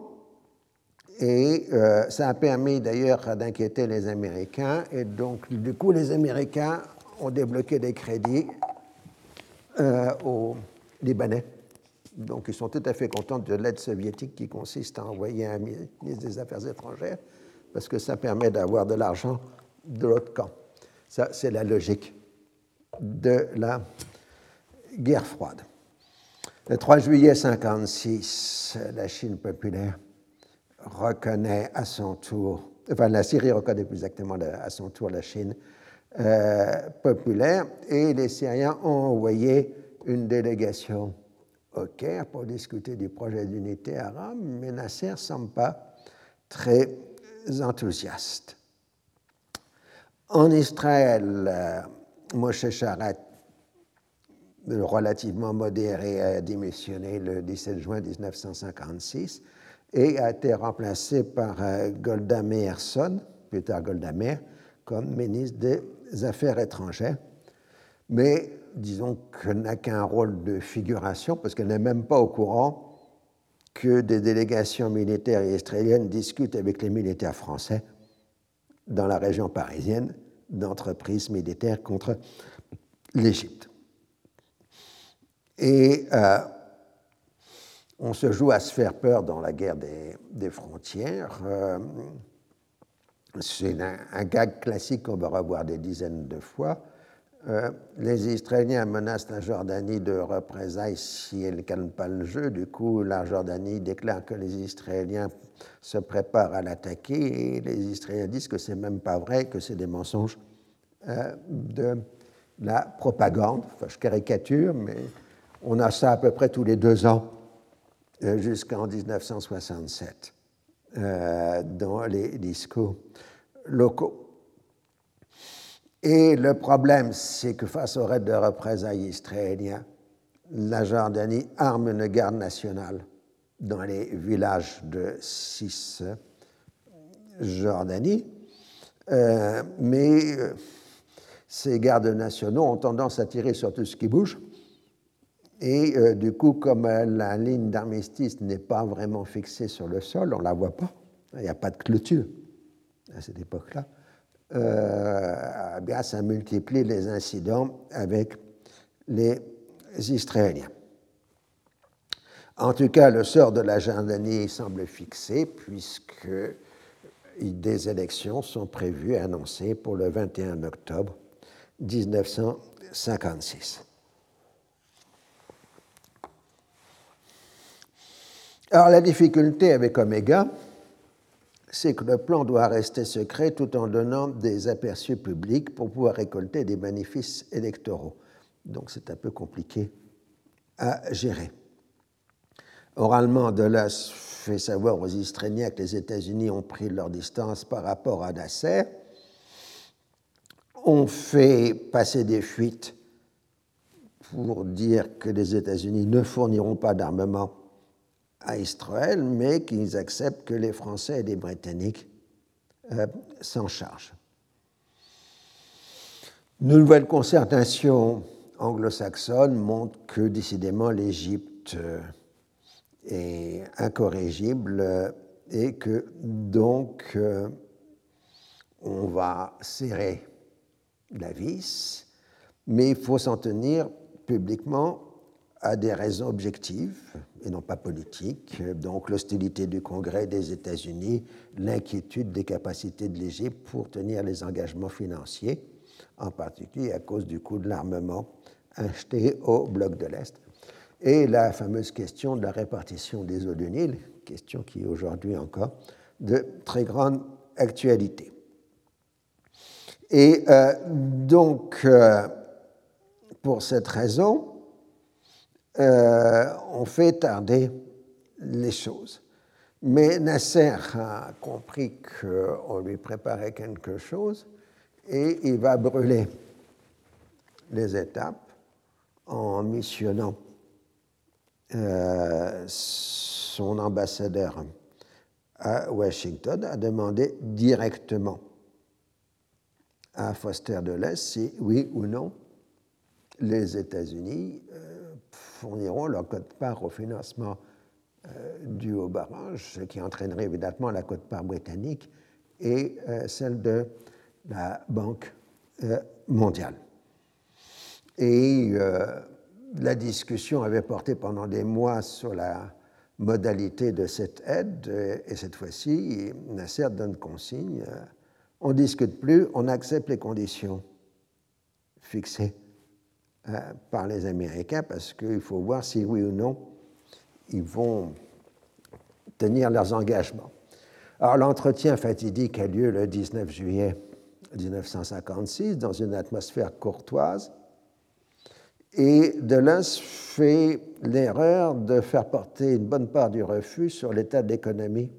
B: et euh, ça a permis d'ailleurs d'inquiéter les Américains, et donc du coup les Américains ont débloqué des crédits euh, aux Libanais. Donc ils sont tout à fait contents de l'aide soviétique qui consiste à envoyer un ministre des Affaires étrangères, parce que ça permet d'avoir de l'argent de l'autre camp. Ça, c'est la logique de la guerre froide. Le 3 juillet 1956, la Chine populaire reconnaît à son tour, enfin la Syrie reconnaît plus exactement à son tour la Chine euh, populaire et les Syriens ont envoyé une délégation au Caire pour discuter du projet d'unité arabe, mais Nasser ne semble pas très enthousiaste. En Israël, Moshe Charet, relativement modéré, a démissionné le 17 juin 1956 et a été remplacé par euh, Golda Meirson, plus tard Golda Meir, comme ministre des Affaires étrangères. Mais disons qu'elle n'a qu'un rôle de figuration parce qu'elle n'est même pas au courant que des délégations militaires israéliennes discutent avec les militaires français dans la région parisienne d'entreprises militaires contre l'Égypte. Et euh, on se joue à se faire peur dans la guerre des, frontières. Euh, c'est un, gag classique qu'on va revoir des dizaines de fois. Euh, les Israéliens menacent la Jordanie de représailles si elle ne calme pas le jeu. Du coup, la Jordanie déclare que les Israéliens se préparent à l'attaquer et les Israéliens disent que c'est même pas vrai, que c'est des mensonges euh, de la propagande. Enfin, je caricature, mais on a ça à peu près tous les deux ans euh, jusqu'en 1967 dans les discours locaux. Et le problème, c'est que face au raid de représailles israélien, la Jordanie arme une garde nationale dans les villages de Cisjordanie. Euh, mais euh, ces gardes nationaux ont tendance à tirer sur tout ce qui bouge. Et euh, du coup, comme la ligne d'armistice n'est pas vraiment fixée sur le sol, on ne la voit pas. Il n'y a pas de clôture à cette époque-là. Euh, bien, ça multiplie les incidents avec les Israéliens. En tout cas, le sort de la Jordanie semble fixé puisque des élections sont prévues, annoncées pour le 21 octobre 1956. Alors la difficulté avec Omega, c'est que le plan doit rester secret tout en donnant des aperçus publics pour pouvoir récolter des bénéfices électoraux. Donc c'est un peu compliqué à gérer. Oralement, Dulles fait savoir aux Israéliens que les États-Unis ont pris leur distance par rapport à Nasser. On fait passer des fuites pour dire que les États-Unis ne fourniront pas d'armement à Israël, mais qu'ils acceptent que les Français et les Britanniques euh, s'en chargent. Une nouvelle concertation anglo-saxonne montre que décidément l'Égypte euh, est incorrigible et que donc euh, on va serrer la vis, mais il faut s'en tenir publiquement à des raisons objectives et non pas politiques, donc l'hostilité du Congrès des États-Unis, l'inquiétude des capacités de l'Égypte pour tenir les engagements financiers, en particulier à cause du coût de l'armement acheté au bloc de l'Est, et la fameuse question de la répartition des eaux du Nil, question qui est aujourd'hui encore de très grande actualité. Et euh, donc, euh, pour cette raison, euh, on fait tarder les choses. Mais Nasser a compris qu'on lui préparait quelque chose et il va brûler les étapes en missionnant euh, son ambassadeur à Washington à demander directement à Foster de l'Est si oui ou non les États-Unis euh, fourniront leur quote-part au financement euh, du haut barrage, ce qui entraînerait évidemment la quote-part britannique et celle de la Banque mondiale. Et la discussion avait porté pendant des mois sur la modalité de cette aide, et cette fois-ci, Nasser donne consigne, euh, on ne discute plus, on accepte les conditions fixées euh, par les Américains, parce qu'il faut voir si oui ou non ils vont tenir leurs engagements. Alors l'entretien fatidique a lieu le 19 juillet 1956 dans une atmosphère courtoise et Delens fait l'erreur de faire porter une bonne part du refus sur l'état d'économie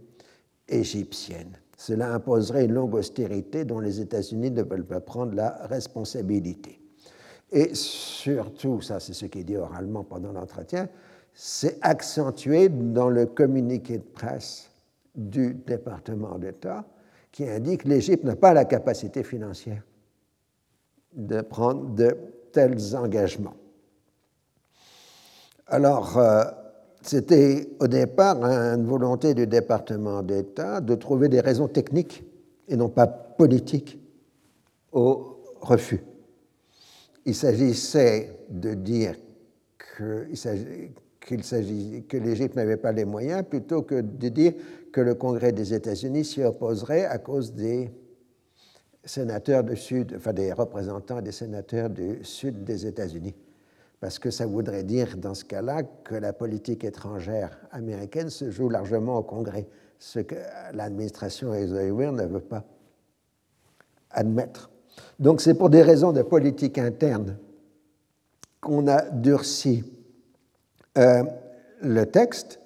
B: égyptienne. Cela imposerait une longue austérité dont les États-Unis ne veulent pas prendre la responsabilité. Et surtout, ça c'est ce qui est dit oralement pendant l'entretien, c'est accentué dans le communiqué de presse du département d'État qui indique que l'Égypte n'a pas la capacité financière de prendre de tels engagements. Alors, euh, c'était au départ une volonté du département d'État de trouver des raisons techniques et non pas politiques au refus. Il s'agissait de dire que, que l'Égypte n'avait pas les moyens plutôt que de dire que le Congrès des États-Unis s'y opposerait à cause des sénateurs du Sud, enfin des représentants des sénateurs du Sud des États-Unis parce que ça voudrait dire dans ce cas-là que la politique étrangère américaine se joue largement au Congrès, ce que l'administration Eisenhower ne veut pas admettre. Donc c'est pour des raisons de politique interne qu'on a durci euh, le texte,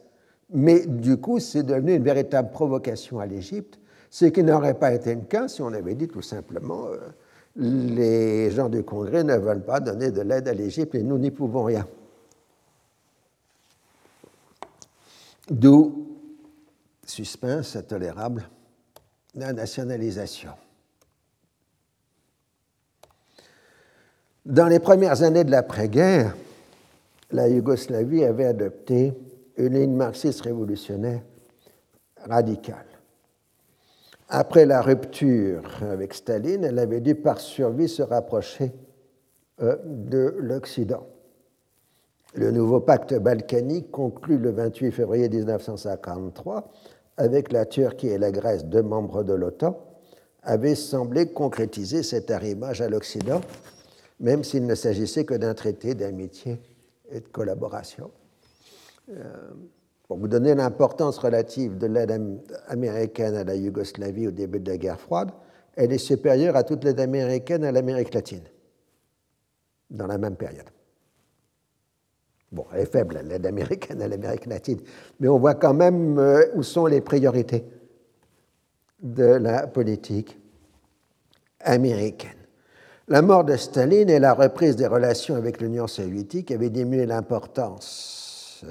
B: mais du coup c'est devenu une véritable provocation à l'Égypte, ce qui n'aurait pas été le cas si on avait dit tout simplement euh, les gens du Congrès ne veulent pas donner de l'aide à l'Égypte et nous n'y pouvons rien. D'où suspense intolérable la nationalisation. Dans les premières années de l'après-guerre, la Yougoslavie avait adopté une ligne marxiste révolutionnaire radicale. Après la rupture avec Staline, elle avait dû par survie se rapprocher euh, de l'Occident. Le nouveau pacte balkanique, conclu le 28 février 1953 avec la Turquie et la Grèce, deux membres de l'OTAN, avait semblé concrétiser cet arrimage à l'Occident, même s'il ne s'agissait que d'un traité d'amitié et de collaboration. Euh, pour vous donner l'importance relative de l'aide américaine à la Yougoslavie au début de la guerre froide, elle est supérieure à toute l'aide américaine à l'Amérique latine, dans la même période. Bon, elle est faible, l'aide américaine à l'Amérique latine, mais on voit quand même euh, où sont les priorités de la politique américaine. La mort de Staline et la reprise des relations avec l'Union soviétique avaient diminué l'importance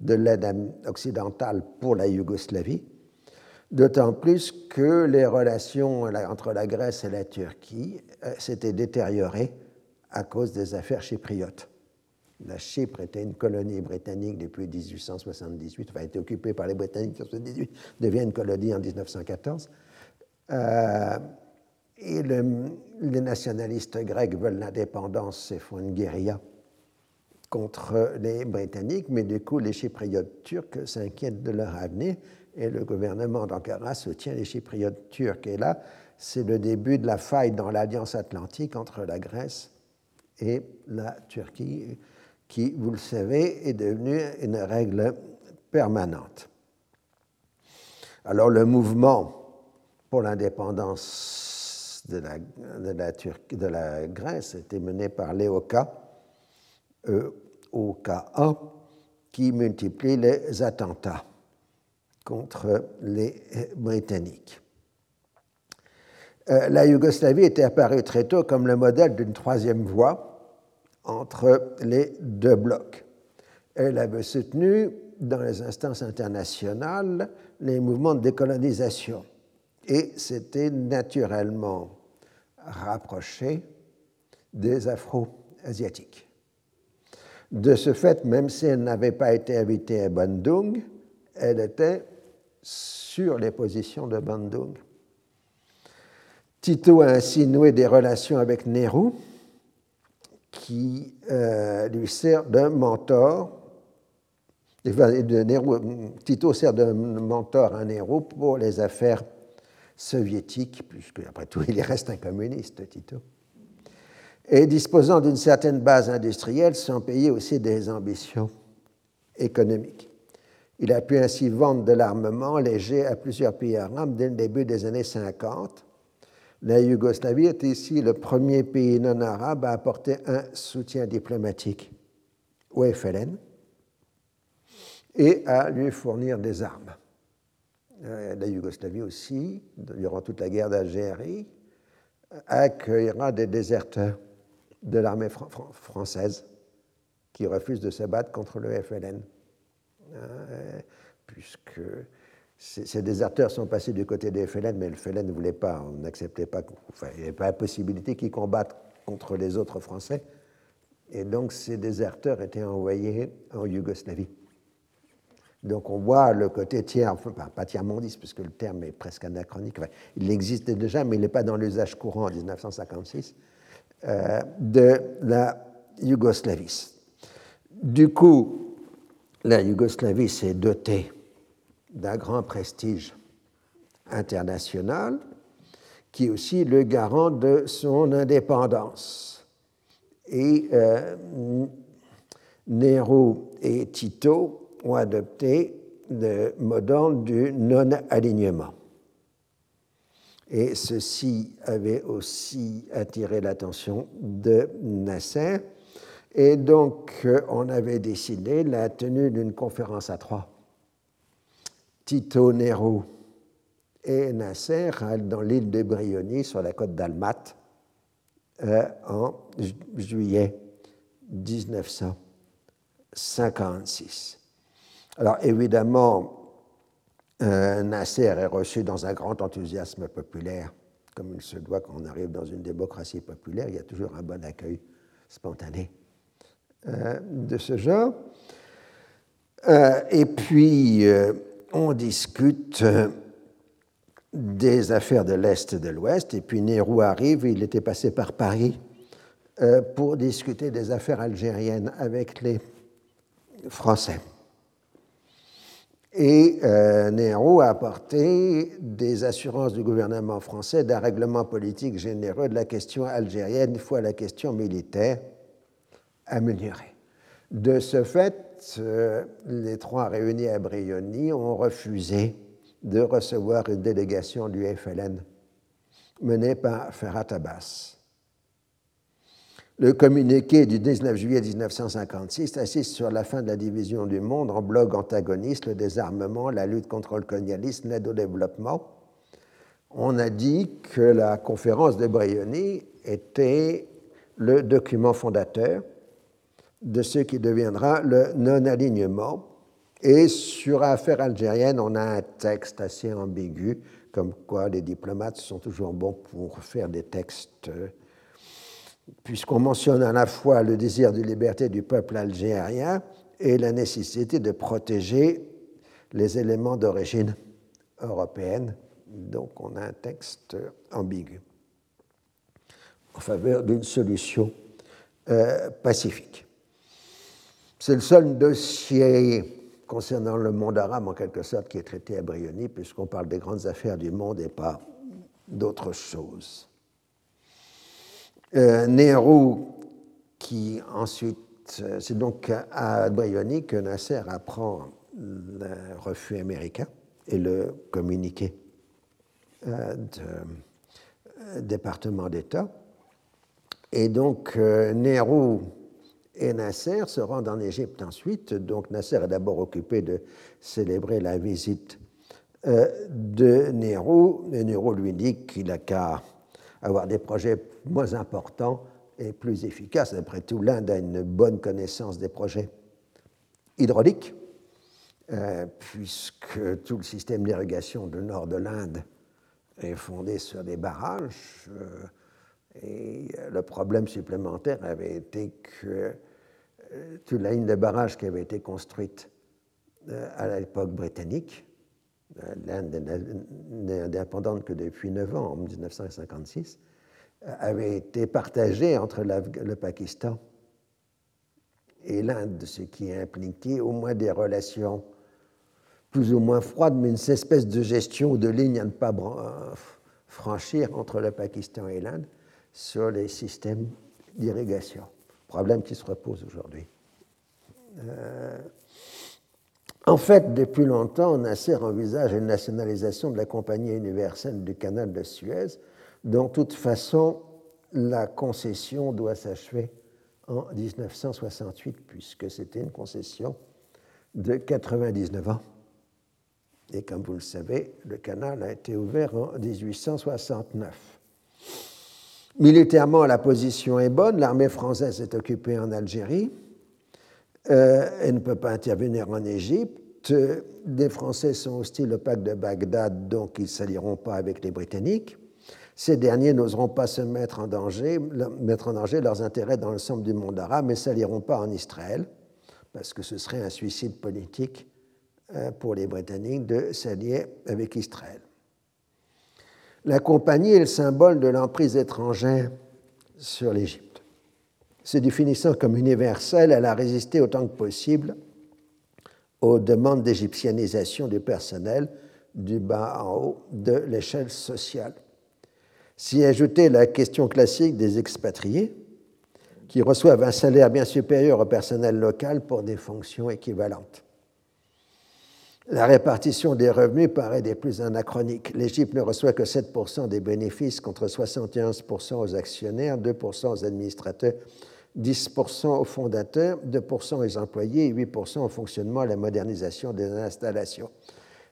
B: de l'aide occidentale pour la Yougoslavie, d'autant plus que les relations entre la Grèce et la Turquie euh, s'étaient détériorées à cause des affaires chypriotes. La Chypre était une colonie britannique depuis 1878, enfin, a été occupée par les Britanniques en 1878, devient une colonie en 1914. Euh, et les nationalistes grecs veulent l'indépendance et font une guérilla contre les Britanniques, mais du coup, les Chypriotes turcs s'inquiètent de leur avenir et le gouvernement d'Ankara soutient les Chypriotes turcs. Et là, c'est le début de la faille dans l'alliance atlantique entre la Grèce et la Turquie, qui, vous le savez, est devenue une règle permanente. Alors le mouvement pour l'indépendance de la, Grèce était mené par Léoka, EOKA, qui multiplie les attentats contre les Britanniques. Euh, la Yougoslavie était apparue très tôt comme le modèle d'une troisième voie entre les deux blocs. Elle avait soutenu dans les instances internationales les mouvements de décolonisation et s'était naturellement rapprochée des Afro-Asiatiques. De ce fait, même si elle n'avait pas été invitée à Bandung, elle était sur les positions de Bandung. Tito a ainsi noué des relations avec Nehru, qui euh, lui sert de mentor. Tito sert de mentor à Nehru pour les affaires soviétiques, puisque après tout [LAUGHS] il reste un communiste, Tito. Et disposant d'une certaine base industrielle, sans payer aussi des ambitions économiques. Il a pu ainsi vendre de l'armement léger à plusieurs pays arabes dès le début des années 50. La Yougoslavie est ici le premier pays non arabe à apporter un soutien diplomatique au FLN et à lui fournir des armes. Euh, la Yougoslavie aussi, durant toute la guerre d'Algérie, accueillera des déserteurs de l'armée française qui refusent de se battre contre le FLN. Euh, puisque ces déserteurs sont passés du côté des FLN, mais le FLN ne voulait pas, n'acceptait pas, il n'y avait pas la possibilité qu'ils combattent contre les autres Français. Et donc ces déserteurs étaient envoyés en Yougoslavie. Donc on voit le côté tiers, enfin pas tiers-mondiste, puisque le terme est presque anachronique. il existait déjà, mais il n'est pas dans l'usage courant en 1956, euh, de la Yougoslavie. Du coup, la Yougoslavie s'est dotée d'un grand prestige international qui est aussi le garant de son indépendance. Et euh, Nehru et Tito ont adopté le modèle du non-alignement. Et ceci avait aussi attiré l'attention de Nasser, et donc, euh, on avait décidé la tenue d'une conférence à trois. Tito Nehru et Nasser dans l'île de Brioni, sur la côte d'Almat, euh, en juillet 1956. Alors, évidemment, euh, Nasser est reçu dans un grand enthousiasme populaire, comme il se doit quand on arrive dans une démocratie populaire, il y a toujours un bon accueil spontané. Euh, de ce genre. Euh, et puis, on discute des affaires de l'Est et de l'Ouest. Et puis Nehru arrive, il était passé par Paris pour discuter des affaires algériennes avec les Français. Et Nehru a apporté des assurances du gouvernement français d'un règlement politique généreux de la question algérienne, fois la question militaire améliorée. De ce fait, euh, les trois réunis à Brioni ont refusé de recevoir une délégation du FLN menée par Ferhat Abbas. Le communiqué du 19 juillet 1956 insiste sur la fin de la division du monde en blocs antagonistes, le désarmement, la lutte contre le colonialisme, l'aide au développement. on a dit que la conférence de Brioni était le document fondateur de ce qui deviendra le non-alignement. Et sur l'affaire algérienne, on a un texte assez ambigu, comme quoi les diplomates sont toujours bons pour faire des textes, puisqu'on mentionne à la fois le désir de liberté du peuple algérien et la nécessité de protéger les éléments d'origine européenne. Donc on a un texte ambigu en faveur d'une solution euh, pacifique. C'est le seul dossier concernant le monde arabe, en quelque sorte, qui est traité à Brioni, puisqu'on parle des grandes affaires du monde et pas d'autres choses. Euh, Nehru, qui ensuite, euh, c'est donc à Brioni que Nasser apprend le refus américain et le communiqué euh, du département d'État. Et donc, Nehru et Nasser se rendent en Égypte ensuite. Donc, Nasser est d'abord occupé de célébrer la visite de Nehru. Et Nehru lui dit qu'il a qu'à avoir des projets moins importants et plus efficaces. Après tout, l'Inde a une bonne connaissance des projets hydrauliques, puisque tout le système d'irrigation du nord de l'Inde est fondé sur des barrages. Euh, et le problème supplémentaire avait été que euh, toute la ligne de barrages qui avait été construite euh, à l'époque britannique, l'Inde n'est indépendante que depuis 9 ans, en 1956, avait été partagée entre le Pakistan et l'Inde, ce qui impliquait au moins des relations plus ou moins froide, mais une espèce de gestion de ligne à ne pas euh, franchir entre le Pakistan et l'Inde sur les systèmes d'irrigation. Problème qui se repose aujourd'hui. Euh, en fait, depuis longtemps, Nasser envisage une nationalisation de la Compagnie universelle du canal de Suez, dont de toute façon la concession doit s'achever en 1968, puisque c'était une concession de 99 ans. Et comme vous le savez, le canal a été ouvert en 1869. Militairement, la position est bonne. L'armée française est occupée en Algérie. Euh, elle ne peut pas intervenir en Égypte. Les Français sont hostiles au pacte de Bagdad, donc ils ne s'allieront pas avec les Britanniques. Ces derniers n'oseront pas se mettre en danger, mettre en danger leurs intérêts dans l'ensemble du monde arabe, mais s'allieront pas en Israël, parce que ce serait un suicide politique euh, pour les Britanniques de s'allier avec Israël. La compagnie est le symbole de l'emprise étrangère sur l'Égypte. Se définissant comme universelle, elle a résisté autant que possible aux demandes d'égyptianisation du personnel du bas en haut de l'échelle sociale. S'y ajoutait la question classique des expatriés, qui reçoivent un salaire bien supérieur au personnel local pour des fonctions équivalentes. La répartition des revenus paraît des plus anachroniques. L'Égypte ne reçoit que 7% des bénéfices contre 71% aux actionnaires, 2% aux administrateurs, 10% aux fondateurs, 2% aux employés et 8% au fonctionnement et à la modernisation des installations.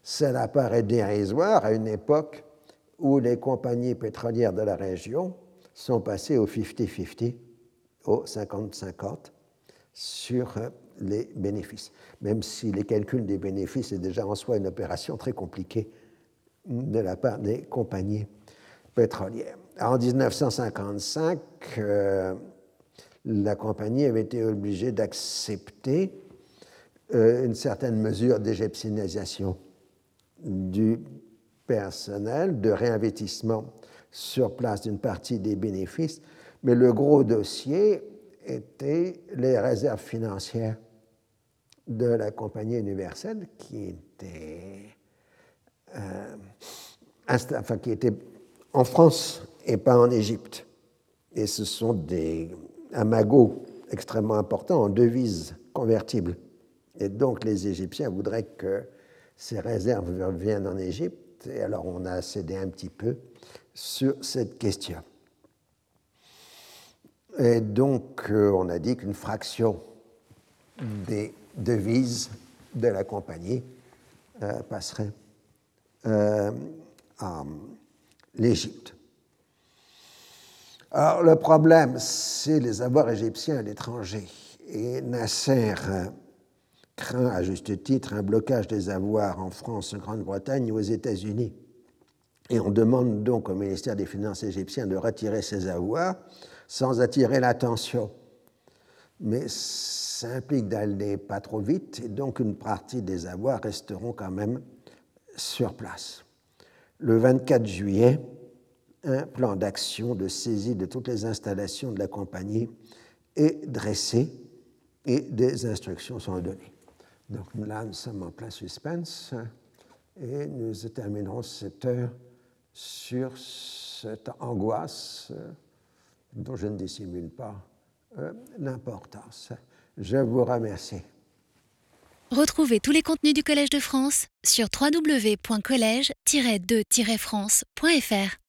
B: Cela paraît dérisoire à une époque où les compagnies pétrolières de la région sont passées au 50-50, au 50-50 sur les bénéfices, même si les calculs des bénéfices est déjà en soi une opération très compliquée de la part des compagnies pétrolières. En 1955, euh, la compagnie avait été obligée d'accepter euh, une certaine mesure d'égyptianisation du personnel, de réinvestissement sur place d'une partie des bénéfices, mais le gros dossier était les réserves financières de la Compagnie universelle qui était, euh, en France et pas en Égypte. Et ce sont des amagos extrêmement importants en devises convertibles. Et donc les Égyptiens voudraient que ces réserves viennent en Égypte, et alors on a cédé un petit peu sur cette question. Et donc euh, on a dit qu'une fraction des devise de la compagnie euh, passerait euh, l'Égypte. Alors le problème, c'est les avoirs égyptiens à l'étranger. Et Nasser craint à juste titre un blocage des avoirs en France, en Grande-Bretagne ou aux États-Unis. Et on demande donc au ministère des Finances égyptien de retirer ces avoirs sans attirer l'attention. Mais ça implique d'aller pas trop vite et donc une partie des avoirs resteront quand même sur place. Le 24 juillet, un plan d'action de saisie de toutes les installations de la compagnie est dressé et des instructions sont données. Donc là, nous sommes en plein suspense et nous terminerons cette heure sur cette angoisse dont je ne dissimule pas euh, l'importance. Je vous remercie.
A: Retrouvez tous les contenus du Collège de France sur www.colège-2-france.fr.